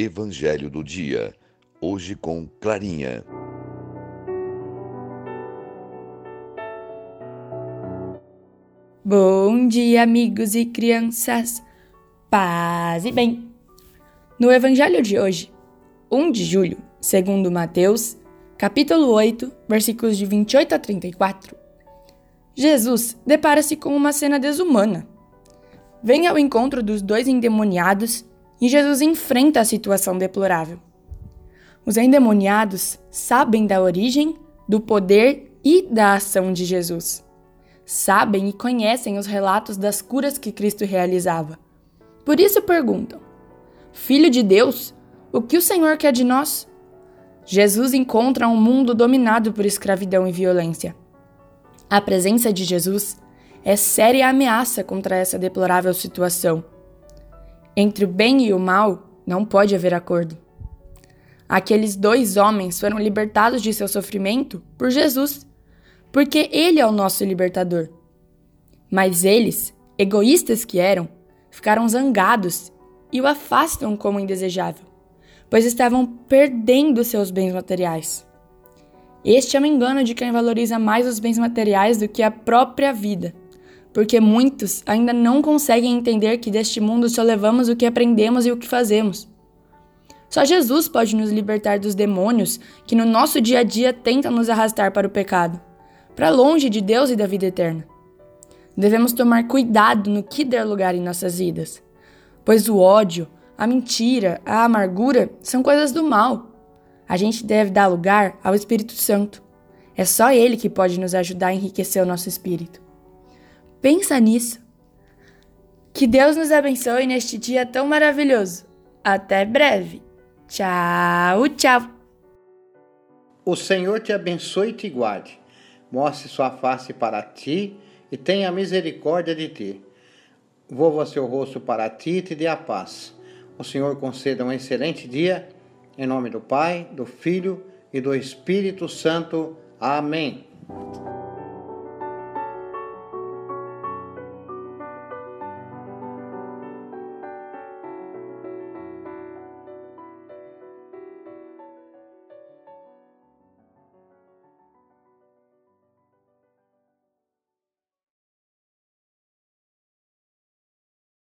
Evangelho do Dia, hoje com Clarinha. Bom dia, amigos e crianças. Paz e bem. No Evangelho de hoje, 1 de julho, segundo Mateus, capítulo 8, versículos de 28 a 34, Jesus depara-se com uma cena desumana. Vem ao encontro dos dois endemoniados e Jesus enfrenta a situação deplorável. Os endemoniados sabem da origem, do poder e da ação de Jesus. Sabem e conhecem os relatos das curas que Cristo realizava. Por isso perguntam: Filho de Deus, o que o Senhor quer de nós? Jesus encontra um mundo dominado por escravidão e violência. A presença de Jesus é séria ameaça contra essa deplorável situação. Entre o bem e o mal não pode haver acordo. Aqueles dois homens foram libertados de seu sofrimento por Jesus, porque Ele é o nosso libertador. Mas eles, egoístas que eram, ficaram zangados e o afastam como indesejável, pois estavam perdendo seus bens materiais. Este é um engano de quem valoriza mais os bens materiais do que a própria vida, porque muitos ainda não conseguem entender que deste mundo só levamos o que aprendemos e o que fazemos. Só Jesus pode nos libertar dos demônios que no nosso dia a dia tentam nos arrastar para o pecado, para longe de Deus e da vida eterna. Devemos tomar cuidado no que der lugar em nossas vidas, pois o ódio, a mentira, a amargura são coisas do mal a gente deve dar lugar ao Espírito Santo. É só ele que pode nos ajudar a enriquecer o nosso espírito. Pensa nisso. Que Deus nos abençoe neste dia tão maravilhoso. Até breve. Tchau, tchau. O Senhor te abençoe e te guarde. Mostre sua face para ti e tenha misericórdia de ti. Volva seu rosto para ti e te dê a paz. O Senhor conceda um excelente dia em nome do Pai, do Filho e do Espírito Santo. Amém.